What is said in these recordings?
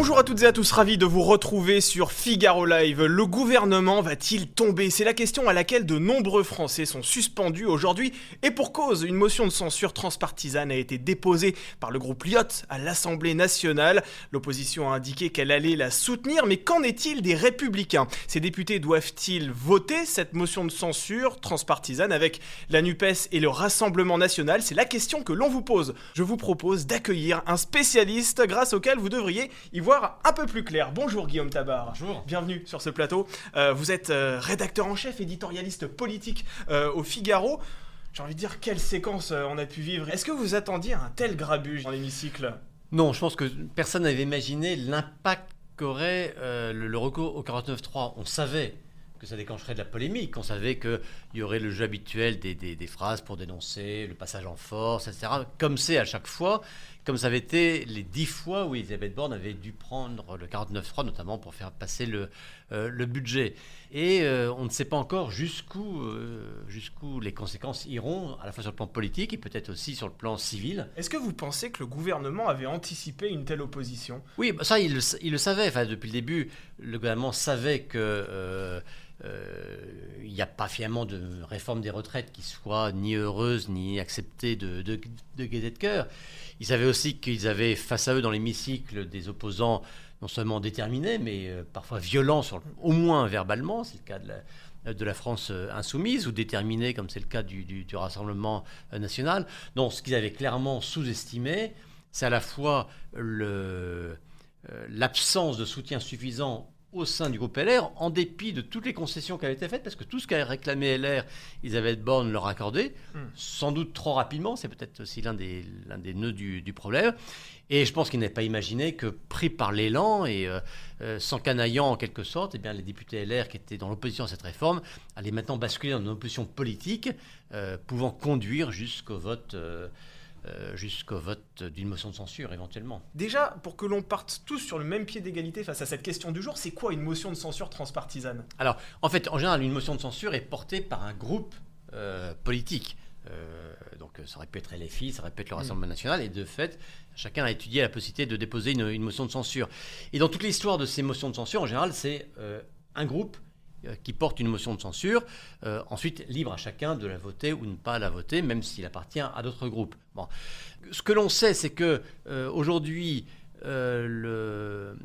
Bonjour à toutes et à tous, ravi de vous retrouver sur Figaro Live. Le gouvernement va-t-il tomber? C'est la question à laquelle de nombreux Français sont suspendus aujourd'hui et pour cause, une motion de censure transpartisane a été déposée par le groupe Lyot à l'Assemblée nationale. L'opposition a indiqué qu'elle allait la soutenir, mais qu'en est-il des républicains? Ces députés doivent-ils voter cette motion de censure transpartisane avec la NUPES et le Rassemblement national? C'est la question que l'on vous pose. Je vous propose d'accueillir un spécialiste grâce auquel vous devriez y voir un peu plus clair. Bonjour Guillaume Tabar. Bonjour. Bienvenue sur ce plateau. Euh, vous êtes euh, rédacteur en chef, éditorialiste politique euh, au Figaro. J'ai envie de dire quelle séquence on a pu vivre. Est-ce que vous attendiez un tel grabuge dans l'hémicycle? Non, je pense que personne n'avait imaginé l'impact qu'aurait le, le, recours au 49.3. On savait que ça déclencherait de la polémique. On savait qu'il y aurait le jeu habituel des, phrases pour dénoncer, le passage en force, etc. Comme c'est à chaque fois, comme ça avait été les dix fois où Elisabeth Borne avait dû prendre le 49.3, notamment pour faire passer le, le budget. Et euh, on ne sait pas encore jusqu'où euh, jusqu'où les conséquences iront, à la fois sur le plan politique et peut-être aussi sur le plan civil. Est-ce que vous pensez que le gouvernement avait anticipé une telle opposition? Oui, ça, il le, il le savait. Enfin, depuis le début, le gouvernement savait que euh, il n'y a pas finalement de réforme des retraites qui soit ni heureuse ni acceptée de, de, de gaieté de cœur. Ils savaient aussi qu'ils avaient face à eux dans l'hémicycle des opposants non seulement déterminés, mais euh, parfois violents, sur, au moins verbalement, c'est le cas de la, France insoumise, ou déterminés, comme c'est le cas du, Rassemblement national. Donc ce qu'ils avaient clairement sous-estimé, c'est à la fois euh, l'absence de soutien suffisant au sein du groupe LR, en dépit de toutes les concessions qui avaient été faites, parce que tout ce qu'a réclamé LR, Elisabeth Borne leur accordé, mm. sans doute trop rapidement, c'est peut-être aussi l'un des, l'un des nœuds du, du, problème. Et je pense qu'il n'avait pas imaginé que, pris par l'élan et euh, euh, s'encanaillant en quelque sorte, eh bien, les députés LR qui étaient dans l'opposition à cette réforme allaient maintenant basculer dans une opposition politique, euh, pouvant conduire jusqu'au vote. Euh, jusqu'au vote d'une motion de censure éventuellement. Déjà, pour que l'on parte tous sur le même pied d'égalité face à cette question du jour, c'est quoi une motion de censure transpartisane? Alors, en fait, en général, une motion de censure est portée par un groupe euh, politique. Euh, donc ça aurait pu être LFI, ça aurait pu être le Rassemblement mmh. national, et de fait, chacun a étudié la possibilité de déposer une, une motion de censure. Et dans toute l'histoire de ces motions de censure, en général, c'est euh, un groupe euh, qui porte une motion de censure, euh, ensuite libre à chacun de la voter ou ne pas la voter, même s'il appartient à d'autres groupes. Bon. Ce que l'on sait, c'est que euh, aujourd'hui, euh, le,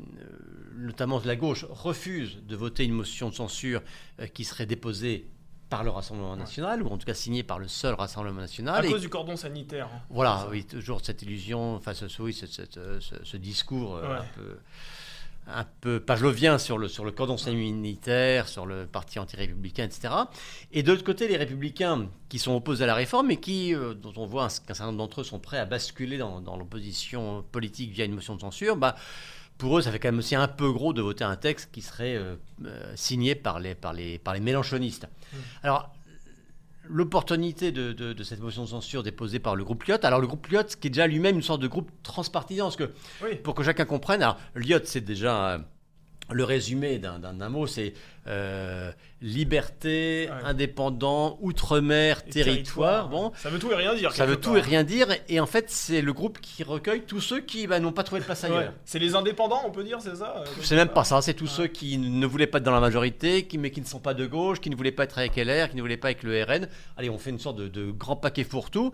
notamment la gauche refuse de voter une motion de censure euh, qui serait déposée par le Rassemblement national, ouais. ou en tout cas signée par le seul Rassemblement national. À cause du cordon sanitaire. Hein, voilà, oui, toujours cette illusion, enfin, ce, oui, ce, ce, ce discours ouais. un peu un peu pavlovien sur le, sur le cordon sanitaire, sur le parti anti-républicain, etc. Et de l'autre côté, les républicains qui sont opposés à la réforme et qui, euh, dont on voit qu'un certain nombre d'entre eux sont prêts à basculer dans, dans l'opposition politique via une motion de censure, bah, pour eux, ça fait quand même aussi un peu gros de voter un texte qui serait euh, euh, signé par les, par les, par les mélanchonistes. Mmh. Alors, l'opportunité de, de, de, cette motion de censure déposée par le groupe Lyot. Alors le groupe Lyot, qui est déjà lui-même une sorte de groupe transpartisan, parce que oui. pour que chacun comprenne, alors Lyot c'est déjà euh, le résumé d'un mot, c'est euh, liberté, ouais. indépendant, outre-mer, territoire. Bon, ça veut tout et rien dire. Ça veut part. tout et rien dire. Et en fait, c'est le groupe qui recueille tous ceux qui bah, n'ont pas trouvé de place ailleurs. Ouais. C'est les indépendants, on peut dire, c'est ça euh, C'est même pas ça. C'est tous ouais. ceux qui ne voulaient pas être dans la majorité, qui, mais qui ne sont pas de gauche, qui ne voulaient pas être avec LR, qui ne voulaient pas avec le RN. Allez, on fait une sorte de, de grand paquet fourre-tout.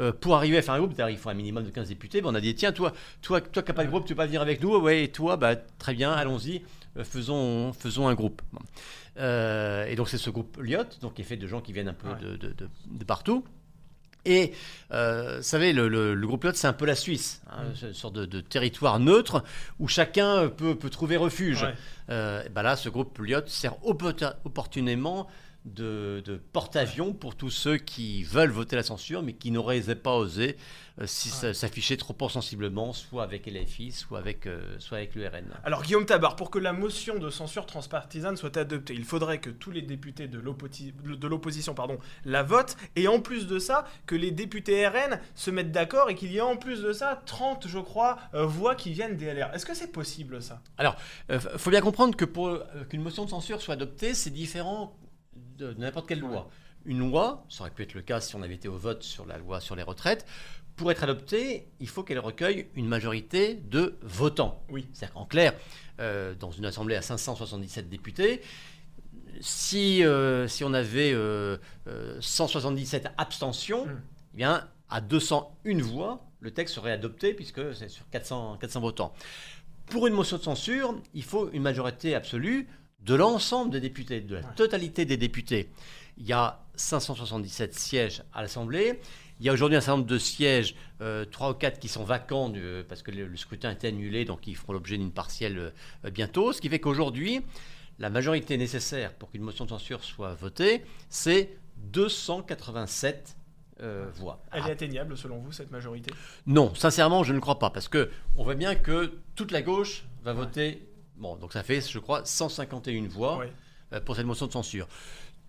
Euh, pour arriver à faire un groupe, il faut un minimum de 15 députés. On a dit tiens, toi, toi, toi qui n'as pas de groupe, tu peux pas venir avec nous. Ouais, et toi, bah, très bien, allons-y. Euh, faisons, faisons un groupe. Bon. Euh, et donc c'est ce groupe Lyot, donc qui est fait de gens qui viennent un peu ouais. de, de, de, de, partout. Et euh, vous savez, le, le, le groupe Lyot, c'est un peu la Suisse, hein, mmh. une sorte de, territoire neutre où chacun peut, peut trouver refuge. Ouais. Euh, ben là, ce groupe Lyot sert opportunément de, de porte-avions pour tous ceux qui veulent voter la censure, mais qui n'auraient pas osé euh, si s'afficher trop sensiblement, soit avec LFI, soit avec, euh, soit avec le RN. Alors Guillaume Tabar, pour que la motion de censure transpartisane soit adoptée, il faudrait que tous les députés de l'opposition pardon, la votent, et en plus de ça, que les députés RN se mettent d'accord et qu'il y ait en plus de ça 30, je crois, euh, voix qui viennent des LR. Est-ce que c'est possible ça? Alors, il faut bien comprendre que pour euh, qu'une motion de censure soit adoptée, c'est différent de, de n'importe quelle loi. Une loi, ça aurait pu être le cas si on avait été au vote sur la loi sur les retraites, pour être adoptée, il faut qu'elle recueille une majorité de votants. Oui. C'est-à-dire qu'en clair, euh, dans une assemblée à 577 députés, si, euh, si on avait euh, euh, 177 abstentions, Mm. eh bien, à 201 voix, le texte serait adopté puisque c'est sur 400, 400 votants. Pour une motion de censure, il faut une majorité absolue de l'ensemble des députés, de la totalité des députés. Il y a 577 sièges à l'Assemblée. Il y a aujourd'hui un certain nombre de sièges, euh, 3 ou 4 qui sont vacants euh, parce que le, le scrutin a été annulé, donc ils feront l'objet d'une partielle euh, bientôt. Ce qui fait qu'aujourd'hui, la majorité nécessaire pour qu'une motion de censure soit votée, c'est 287 euh, voix. Elle Ah, est atteignable selon vous, cette majorité? Non, sincèrement, je ne crois pas, parce que on voit bien que toute la gauche va voter. Bon, donc ça fait, je crois, 151 voix euh, pour cette motion de censure.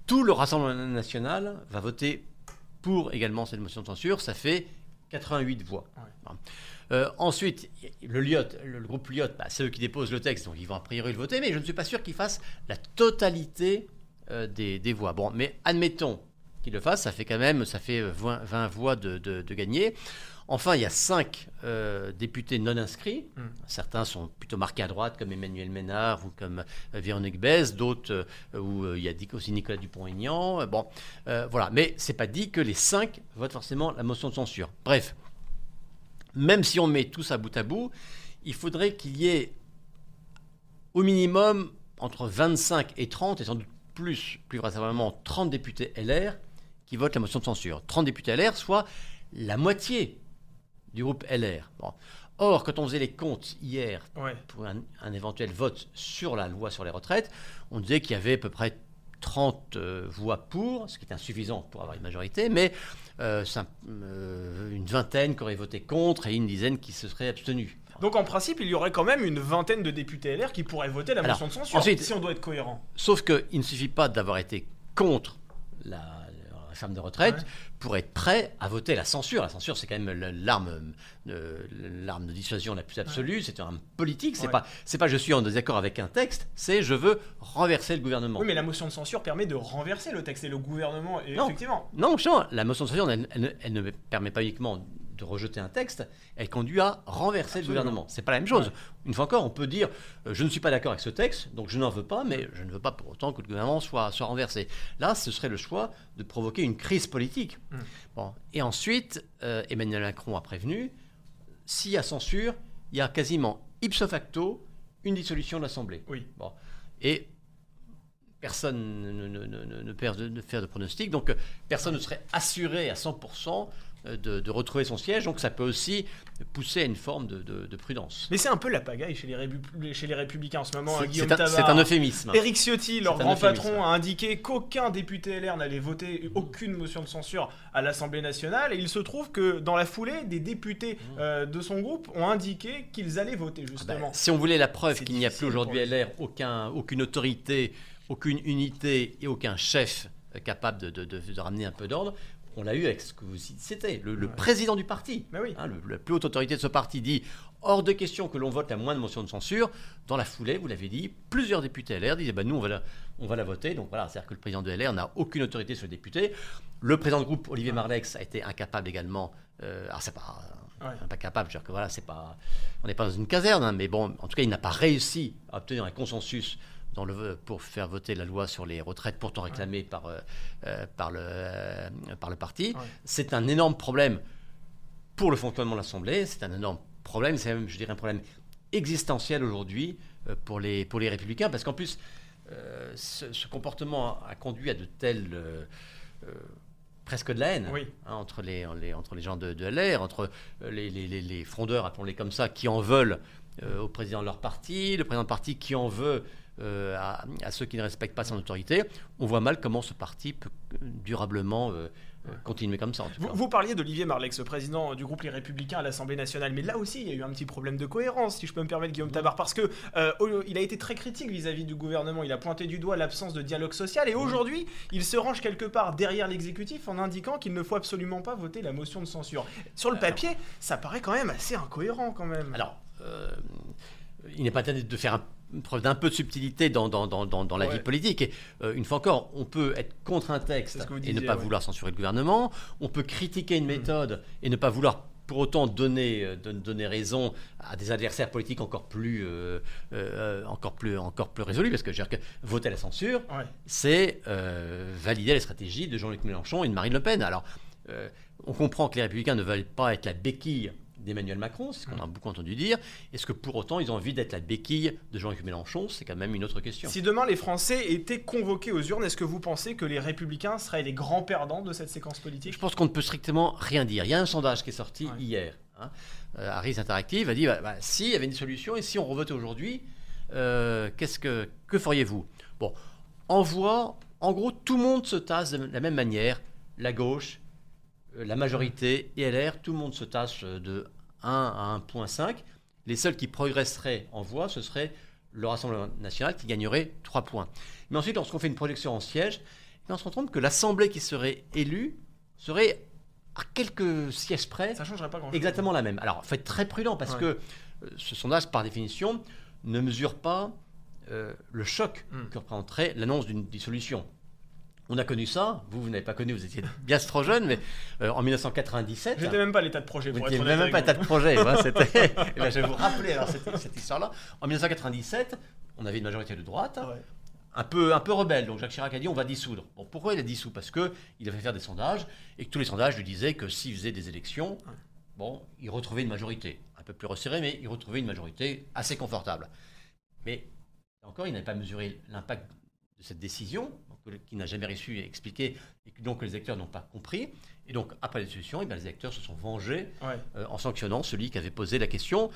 Tout le Rassemblement national va voter pour également cette motion de censure. Ça fait 88 voix. Euh, ensuite, le Lyot, le, le groupe Lyot, bah, c'est eux qui déposent le texte, donc ils vont a priori le voter, mais je ne suis pas sûr qu'ils fassent la totalité euh, des, des voix. Bon, mais admettons qu'ils le fassent, ça fait quand même, ça fait euh, 20, 20 voix de, de, de gagner. Enfin, il y a 5 députés non inscrits. Mm. Certains sont plutôt marqués à droite, comme Emmanuel Ménard ou comme euh, Véronique Besse. D'autres, euh, où euh, il y a aussi Nicolas Dupont-Aignan. Euh, Bon, euh, voilà. Mais c'est pas dit que les 5 votent forcément la motion de censure. Bref, même si on met tout ça bout à bout, il faudrait qu'il y ait au minimum entre 25 et 30, et sans doute plus, plus vraisemblablement 30 députés LR qui votent la motion de censure. 30 députés LR, soit la moitié du groupe LR. Bon. Or, quand on faisait les comptes hier Ouais. pour un, un éventuel vote sur la loi sur les retraites, on disait qu'il y avait à peu près 30 euh, voix pour, ce qui est insuffisant pour avoir une majorité, mais euh, ça- euh, une vingtaine qui auraient voté contre et une dizaine qui se seraient abstenus. Donc en principe, il y aurait quand même une vingtaine de députés LR qui pourraient voter la Alors, motion de censure, ensuite- si on doit être cohérent. Sauf qu'il ne suffit pas d'avoir été contre la, la réforme de retraite Ouais. pour être prêt à voter la censure. La censure, c'est quand même l'arme, euh, l'arme de dissuasion la plus absolue. C'est une arme politique. C'est Ouais. pas, c'est pas je suis en désaccord avec un texte. C'est je veux renverser le gouvernement. Oui, mais la motion de censure permet de renverser le texte et le gouvernement, et Non. effectivement. Non, justement, la motion de censure, elle, elle ne- elle ne permet pas uniquement de rejeter un texte, elle conduit à renverser le gouvernement. C'est pas la même chose. Ouais. Une fois encore, on peut dire euh, je ne suis pas d'accord avec ce texte, donc je n'en veux pas, mais je ne veux pas pour autant que le gouvernement soit, soit renversé. Là, ce serait le choix de provoquer une crise politique. Mm. Bon. Et ensuite, euh, Emmanuel Macron a prévenu s'il y a censure, il y a quasiment ipso facto une dissolution de l'Assemblée. Oui. Bon. Et personne ne, ne, ne, ne- ne perd de, de faire de pronostic, donc euh, personne ne serait assuré à 100% de, de retrouver son siège, donc ça peut aussi pousser à une forme de, de- de prudence. Mais c'est un peu la pagaille chez les, rébu- chez les Républicains en ce moment. hein, C'est Guillaume c'est un, c'est un euphémisme. Éric Ciotti, leur grand patron, a indiqué qu'aucun député LR n'allait voter aucune motion de censure à l'Assemblée nationale. Et il se trouve que dans la foulée, des députés euh, de son groupe ont indiqué qu'ils allaient voter, Mmh. Ah bah, justement. si on voulait la preuve C'est qu'il n'y a plus aujourd'hui LR aucun, aucune autorité, aucune unité et aucun chef euh, capable de, de- de- de ramener un peu d'ordre, on l'a eu avec ce que vous citez, le, le Ouais. président du parti. Mais oui. Hein, le- la plus haute autorité de ce parti dit hors de question que l'on vote la moindre motion de censure. Dans la foulée, vous l'avez dit, plusieurs députés LR disaient bah, nous, on va, la, on va la voter. Donc voilà, c'est-à-dire que le président de LR n'a aucune autorité sur les députés. Le président de groupe, Olivier Marlex, a été incapable également. euh, alors, c'est pas. Ouais. Pas capable, c'est-à-dire que voilà, c'est pas, on n'est pas dans une caserne, hein, mais bon, en tout cas, il n'a pas réussi à obtenir un consensus dans le, pour faire voter la loi sur les retraites, pourtant réclamée par, euh, euh, par, le, euh, par le parti. Ouais. C'est un énorme problème pour le fonctionnement de l'Assemblée. C'est un énorme problème, c'est même, je dirais, un problème existentiel aujourd'hui pour, les, pour les républicains, parce qu'en plus, euh, ce, ce comportement a, conduit à de telles... presque de la haine Oui. hein, entre, les, les- entre les gens de, de LR, entre les, les- les- les frondeurs, appelons-les comme ça, qui en veulent euh, au président de leur parti, le président de parti qui en veut euh, à, à ceux qui ne respectent pas son autorité. On voit mal comment ce parti peut euh, durablement euh, continuer comme ça. En tout Vous, cas. vous parliez d'Olivier Marlex, le président du groupe Les Républicains à l'Assemblée nationale, mais là aussi il y a eu un petit problème de cohérence, si je peux me permettre, Guillaume Tabar, parce que euh, il a été très critique vis-à-vis du gouvernement. Il a pointé du doigt l'absence de dialogue social, et aujourd'hui il se range quelque part derrière l'exécutif en indiquant qu'il ne faut absolument pas voter la motion de censure. Sur le papier, ça paraît quand même assez incohérent quand même. Alors, euh, il n'est pas interdit de faire un- preuve d'un peu de subtilité dans, dans, dans, dans, la Ouais. vie politique. Et, euh, une fois encore, on peut être contre un texte et ne pas ouais. vouloir censurer le gouvernement. On peut critiquer une méthode et ne pas vouloir pour autant donner, euh, don- donner raison à des adversaires politiques encore plus, euh, euh, encore plus, encore plus résolus. Parce que, je veux dire que voter la censure, Ouais. c'est valider les stratégies de Jean-Luc Mélenchon et de Marine Le Pen. Alors, on comprend que les Républicains ne veulent pas être la béquille d'Emmanuel Macron, c'est ce qu'on a beaucoup entendu dire. Est-ce que pour autant ils ont envie d'être la béquille de Jean-Luc Mélenchon? C'est quand même une autre question. Si demain les Français étaient convoqués aux urnes, est-ce que vous pensez que les Républicains seraient les grands perdants de cette séquence politique? Je pense qu'on ne peut strictement rien dire. Il y a un sondage qui est sorti Ouais. hier. Hein. Euh, Harris Interactive a dit bah, bah, s'il y avait une solution et si on revotait aujourd'hui, euh, qu'est-ce que, que feriez-vous? Bon, en voix, en gros, tout le monde se tasse de la même manière. La gauche, la majorité et LR, tout le monde se tasse euh, de 1 à 1,5. Les seuls qui progresseraient en voix, ce serait le Rassemblement national qui gagnerait 3 points. Mais ensuite, lorsqu'on fait une projection en siège, on se rend compte que l'Assemblée qui serait élue serait à quelques sièges près Ça changerait pas grand-chose. exactement la même. Alors, faut être très prudent parce Ouais. que euh, ce sondage, par définition, ne mesure pas euh, le choc Mm. que représenterait l'annonce d'une dissolution. On a connu ça, vous, vous n'avez pas connu, vous étiez bien trop jeune, mais euh, en 1997. J'étais même pas à l'état de projet Vous n'étiez même pas tas vous. de projet. Eh ben, je vais vous rappeler alors, cette, cette histoire-là. En 1997, on avait une majorité de droite, Ouais. un, peu, un peu rebelle. Donc Jacques Chirac a dit on va dissoudre. Bon, pourquoi il a dissous? Parce qu'il avait fait faire des sondages et que tous les sondages lui disaient que s'il faisait des élections, bon, il retrouvait une majorité. Un peu plus resserrée, mais il retrouvait une majorité assez confortable. Mais encore, il n'avait pas mesuré l'impact de cette décision, qui n'a jamais réussi à expliquer, et que donc les acteurs n'ont pas compris. Et donc, après la dissolution, eh bien, les acteurs se sont vengés Ouais. euh, en sanctionnant celui qui avait posé la question.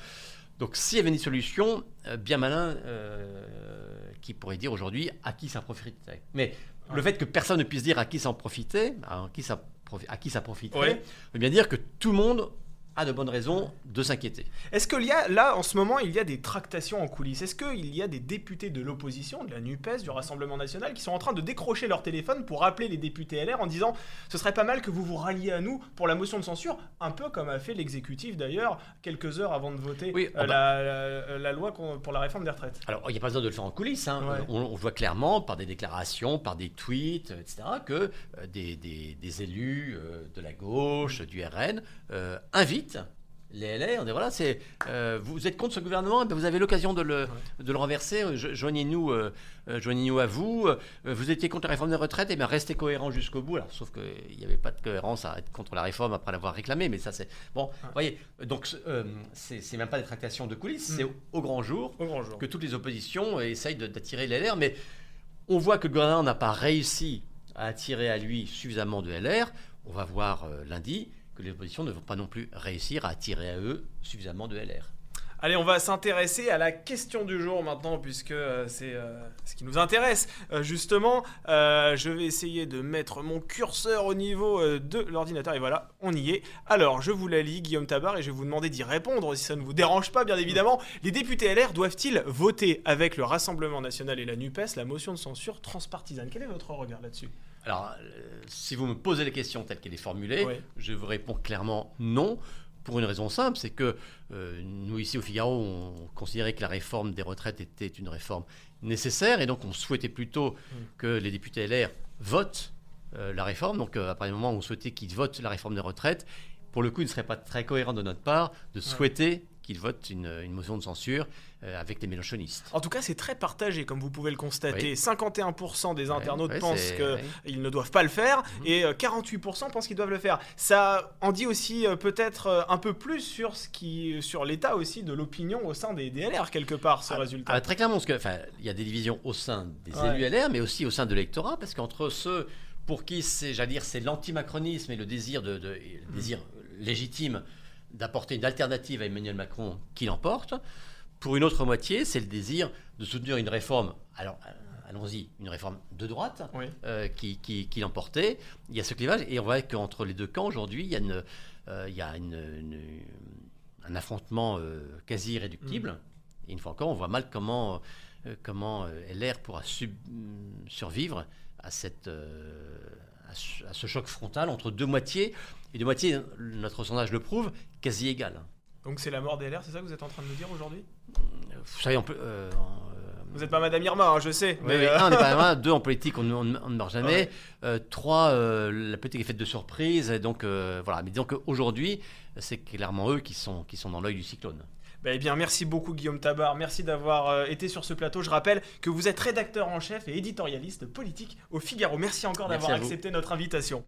Donc, s'il y avait une dissolution, euh, bien malin euh, qui pourrait dire aujourd'hui à qui ça profiterait. Mais Ouais. le fait que personne ne puisse dire à qui ça en profitait, à qui ça, à qui ça profiterait, Ouais. veut bien dire que tout le monde a de bonnes raisons de s'inquiéter. Est-ce qu'il y a, là, en ce moment, il y a des tractations en coulisses? Est-ce qu'il y a des députés de l'opposition, de la NUPES, du Rassemblement National, qui sont en train de décrocher leur téléphone pour appeler les députés LR en disant ce serait pas mal que vous vous ralliez à nous pour la motion de censure, un peu comme a fait l'exécutif d'ailleurs, quelques heures avant de voter Oui, euh, ah bah. la, la- la loi pour la réforme des retraites Alors, il n'y a pas besoin de le faire en coulisses. hein. Ouais. On, on voit clairement par des déclarations, par des tweets, etc., que euh, des, des- des élus euh, de la gauche, du RN, euh, invitent les LR. On dit voilà, c'est euh, vous êtes contre ce gouvernement, eh bien, vous avez l'occasion de le, de le renverser. jo- Joignez-nous, euh, euh, joignez-nous à vous. Vous étiez contre la réforme des retraites, et bien restez cohérent jusqu'au bout. Alors, sauf qu'il n'y avait pas de cohérence à être contre la réforme après l'avoir réclamée, mais ça c'est bon. Vous voyez, donc euh, c'est même pas des tractations de coulisses, Mm. c'est au, au grand jour Au grand jour. que toutes les oppositions essayent d'attirer les LR, mais on voit que le gouvernement n'a pas réussi à attirer à lui suffisamment de LR. On va voir lundi que les oppositions ne vont pas non plus réussir à attirer à eux suffisamment de LR. Allez, on va s'intéresser à la question du jour maintenant, puisque euh, c'est euh, ce qui nous intéresse. Euh, justement, je vais essayer de mettre mon curseur au niveau de l'ordinateur, et voilà, on y est. Alors, je vous la lis, Guillaume Tabar, et je vais vous demander d'y répondre, si ça ne vous dérange pas, bien évidemment. Les députés LR doivent-ils voter avec le Rassemblement National et la NUPES la motion de censure transpartisane? Quel est votre regard là-dessus? Alors, euh, si vous me posez la question telle qu'elle est formulée, je vous réponds clairement non. Pour une raison simple, c'est que euh, nous ici au Figaro, on considérait que la réforme des retraites était une réforme nécessaire et donc on souhaitait plutôt que les députés LR votent euh, la réforme. Donc à partir du moment où on souhaitait qu'ils votent la réforme des retraites, pour le coup, il ne serait pas très cohérent de notre part de souhaiter qu'ils votent une, une motion de censure euh, avec les mélenchonistes. En tout cas, c'est très partagé, comme vous pouvez le constater. Oui. 51% des internautes ouais, pensent c'est- que ouais. ils ne doivent pas le faire et euh, 48% pensent qu'ils doivent le faire. Ça en dit aussi euh, peut-être euh, un peu plus sur ce qui, sur l'état aussi de l'opinion au sein des DLR quelque part ce résultat. Ah, très clairement, parce il y a des divisions au sein des Ouais. élus LR, mais aussi au sein de l'électorat, parce qu'entre ceux pour qui c'est, j'allais dire, c'est l'antimacronisme et le désir, de, de- et le désir légitime d'apporter une alternative à Emmanuel Macron qui l'emporte, Pour une autre moitié, c'est le désir de soutenir une réforme. Alors, euh, allons-y, une réforme de droite Oui. euh, qui, qui, qui l'emportait. Il y a ce clivage et on voit qu'entre les deux camps aujourd'hui, il y a, une, euh, il y a une- une- un affrontement euh, quasi irréductible. Et une fois encore, on voit mal comment, comment LR pourra sub- survivre à, cette, à, ce, choc frontal entre deux moitiés. Et deux moitiés, notre sondage le prouve, quasi égales. Donc c'est la mort des LR, c'est ça que vous êtes en train de nous dire aujourd'hui? Vous savez, on peut. euh, euh, Vous n'êtes pas Madame Irma, hein, je sais. Mais, oui. euh, Un, on n'est pas loin. Deux, en politique, on, ne- on ne- on ne meurt jamais. Ouais. Euh, trois, la politique est faite de surprises. Et donc, voilà. Mais disons qu'aujourd'hui, c'est clairement eux qui sont, qui sont dans l'œil du cyclone. Bah, eh bien, merci beaucoup Guillaume Tabar, merci d'avoir euh, été sur ce plateau. Je rappelle que vous êtes rédacteur en chef et éditorialiste politique au Figaro. Merci encore d'avoir accepté notre invitation.